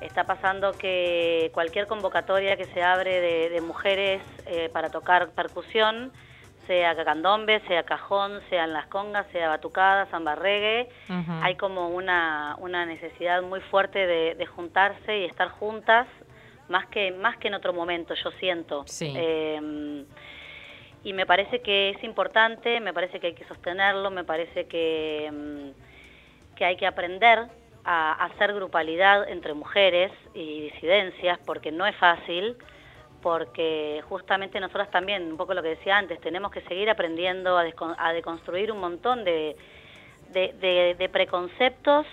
está pasando que cualquier convocatoria que se abre de, de mujeres eh, para tocar percusión, sea candombe, sea cajón, sean las congas, sea batucada, samba reggae, hay como una, una necesidad muy fuerte de, de juntarse y estar juntas, más que, más que en otro momento, yo siento. Sí. Eh, y me parece que es importante, me parece que hay que sostenerlo, me parece que, mm, que hay que aprender a hacer grupalidad entre mujeres y disidencias, porque no es fácil, porque justamente nosotras también, un poco lo que decía antes, tenemos que seguir aprendiendo a, deconstruir un montón de, de, de- de preconceptos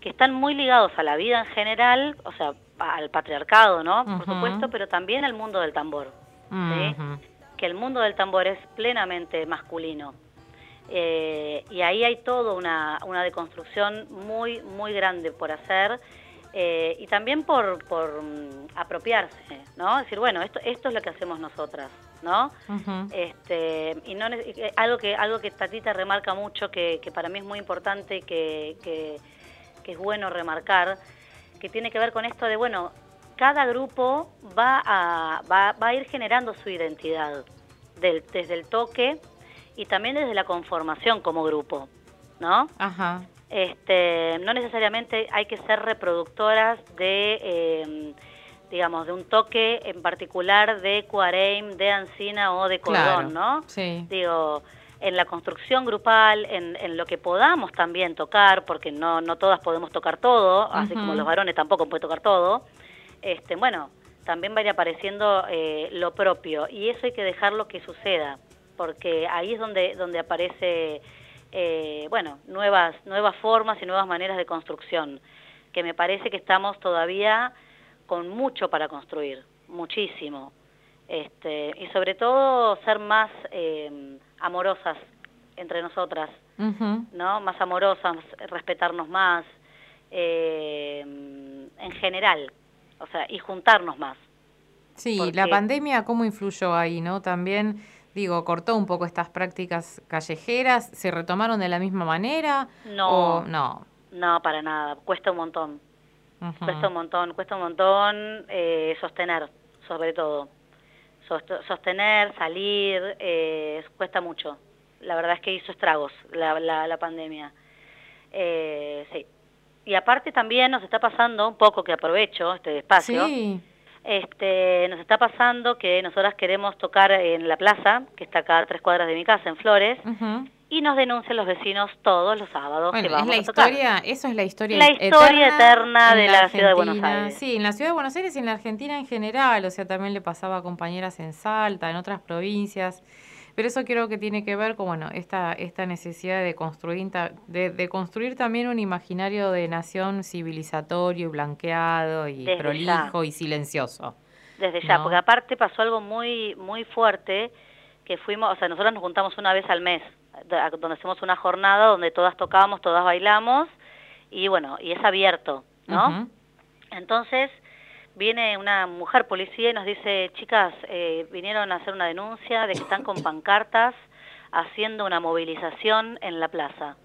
que están muy ligados a la vida en general, o sea, al patriarcado, ¿no? Por supuesto, pero también al mundo del tambor. ¿sí? Que el mundo del tambor es plenamente masculino. Eh, y ahí hay toda una, una deconstrucción muy, muy grande por hacer eh, y también por, por mm, apropiarse, ¿no? Decir, bueno, esto, esto es lo que hacemos nosotras, ¿no? Este, y no que- algo que algo que Tatita remarca mucho que, que para mí es muy importante y que, que, que es bueno remarcar que tiene que ver con esto de bueno cada grupo va a va, va a ir generando su identidad del- desde el toque y también desde la conformación como grupo no Ajá. este, no necesariamente hay que ser reproductoras de, eh, digamos, de un toque en particular de cuareim, de ancina o de cordón, Claro. ¿no? Sí. Digo, en la construcción grupal, en, en lo que podamos también tocar, porque no, no todas podemos tocar todo, así como los varones tampoco pueden tocar todo, este, bueno, también va a ir apareciendo eh, lo propio, y eso hay que dejarlo que suceda, porque ahí es donde, donde aparece eh, bueno, nuevas, nuevas formas y nuevas maneras de construcción, que me parece que estamos todavía con mucho para construir, muchísimo. Este, y sobre todo ser más eh, amorosas entre nosotras. ¿no? Más amorosas, respetarnos más, eh, en general, o sea, y juntarnos más. Sí, Porque- la pandemia, ¿cómo influyó ahí, no? También, digo, cortó un poco estas prácticas callejeras, ¿se retomaron de la misma manera? No. O no. No, para nada, cuesta un montón. Cuesta un montón, cuesta un montón eh, sostener, sobre todo. Sost- sostener, salir, eh, cuesta mucho. La verdad es que hizo estragos la, la, la pandemia. Eh, sí. Y aparte también nos está pasando un poco, que aprovecho este espacio, Sí. este, nos está pasando que nosotras queremos tocar en la plaza, que está acá a tres cuadras de mi casa, en Flores, y nos denuncian los vecinos todos los sábados Bueno, que es vamos la a tocar. historia, eso es la historia La historia eterna de la ciudad de Buenos. Aires. Sí, en la ciudad de Buenos Aires y en la Argentina en general, o sea, también le pasaba a compañeras en Salta, en otras provincias. Pero eso creo que tiene que ver con bueno, esta, esta necesidad de construir, de, de construir también un imaginario de nación civilizatorio y blanqueado y Desde prolijo y silencioso. Desde ya, ¿no? porque aparte pasó algo muy muy fuerte, que fuimos, o sea, nosotros nos juntamos una vez al mes, donde hacemos una jornada donde todas tocamos, todas bailamos, y bueno, y es abierto, ¿no? Entonces viene una mujer policía y nos dice, chicas, eh, vinieron a hacer una denuncia de que están con pancartas haciendo una movilización en la plaza.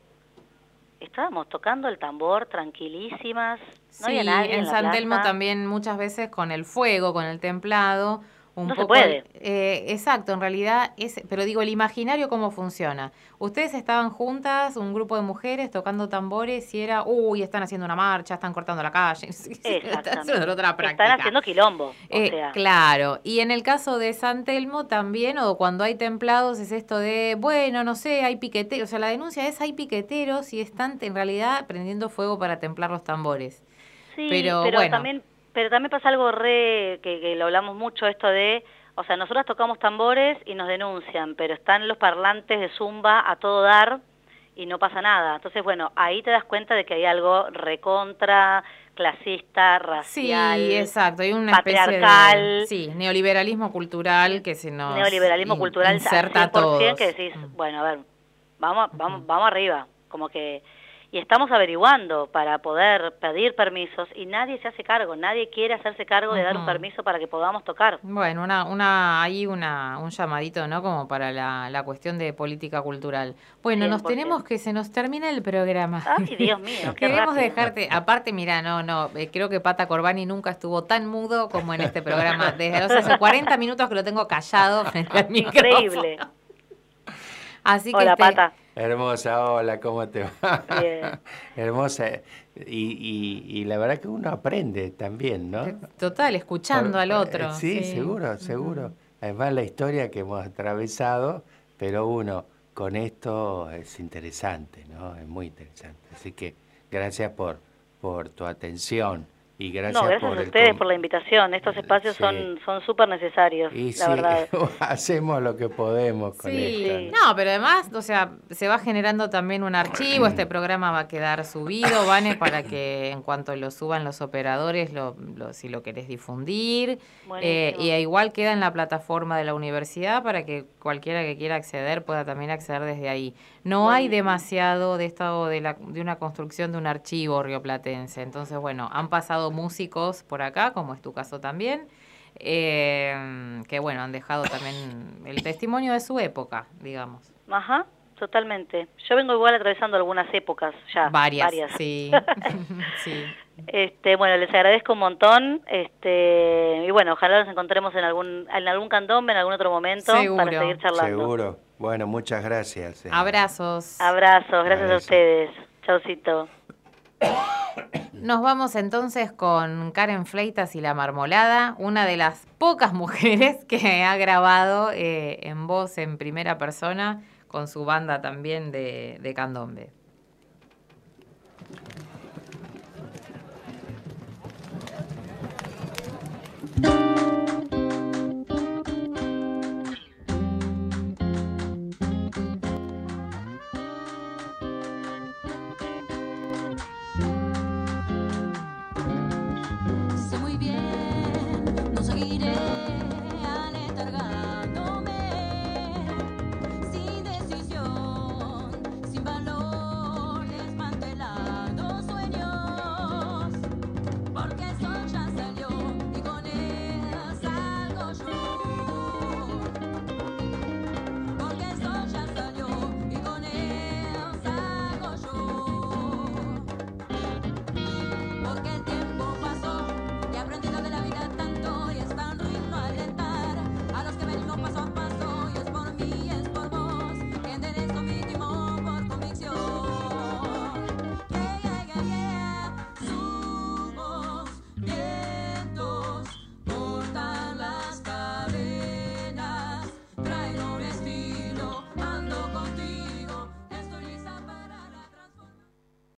estábamos tocando el tambor tranquilísimas, no sí, había nadie en, San Telmo también muchas veces con el fuego, con el templado. Un No se puede. eh, exacto, en realidad, es, pero digo, el imaginario cómo funciona. Ustedes estaban juntas, un grupo de mujeres tocando tambores y era, uy, están haciendo una marcha, están cortando la calle. Están haciendo otra Están práctica. haciendo quilombo, o Eh, sea. Claro, y en el caso de San Telmo también, o cuando hay templados, es esto de, bueno, no sé, hay piqueteros, o sea, la denuncia es hay piqueteros y están en realidad prendiendo fuego para templar los tambores. Sí, pero, pero, bueno. también pero también pasa algo re que, que lo hablamos mucho esto de, o sea, nosotros tocamos tambores y nos denuncian, pero están los parlantes de zumba a todo dar y no pasa nada. Entonces, bueno, ahí te das cuenta de que hay algo recontra clasista, Sí, racial, exacto, hay una patriarcal, de sí, neoliberalismo cultural que se nos neoliberalismo in- cultural al inserta a 100% todos. Mm. que decís, bueno, a ver, vamos, vamos, vamos arriba, como que y estamos averiguando para poder pedir permisos y nadie se hace cargo, nadie quiere hacerse cargo de dar un permiso para que podamos tocar. Bueno, una, una, ahí una, un llamadito, ¿no? Como para la, la cuestión de política cultural. Bueno, nos 100%. tenemos que, se nos termina el programa. Ay, Dios mío, qué Queremos rápido. dejarte, aparte, mira, no, no, eh, creo que Pata Corbani nunca estuvo tan mudo como en este programa. Desde sea, hace 40 minutos que lo tengo callado frente al micrófono. Increíble. Así que Hola, este- Pata. Hermosa, hola, ¿cómo te va? Bien. Hermosa. Y, y, y la verdad que uno aprende también, ¿no? Total, escuchando Por- al otro. eh, Sí, seguro, seguro. Además la historia que hemos atravesado, pero uno con esto es interesante, ¿no? Es muy interesante. Así que gracias por, por tu atención y gracias, no, gracias por a ustedes por la invitación. Estos espacios Sí. son son súper necesarios, Y la sí, verdad. hacemos lo que podemos con Sí, esto. no, pero además, o sea, se va generando también un archivo, este programa va a quedar subido, Vane, para que en cuanto lo suban los operadores, lo, lo- si lo querés difundir, eh, y igual queda en la plataforma de la universidad para que cualquiera que quiera acceder pueda también acceder desde ahí. No hay demasiado de esto de, la, de una construcción de un archivo rioplatense, entonces, bueno, han pasado músicos por acá, como es tu caso también, eh, que bueno, han dejado también el testimonio de su época, digamos. Ajá, totalmente. Yo vengo igual atravesando algunas épocas ya. Varias, sí. sí. Este, bueno, les agradezco un montón. Este, y bueno, ojalá nos encontremos en algún en algún candombe en algún otro momento Seguro. para seguir charlando. Seguro. Bueno, muchas gracias. eh. Abrazos. Abrazos, gracias a ustedes. Chaucito. Nos vamos entonces con Karen Fleitas y La Marmolada, una de las pocas mujeres que ha grabado eh, en voz en primera persona con su banda también de, de candombe.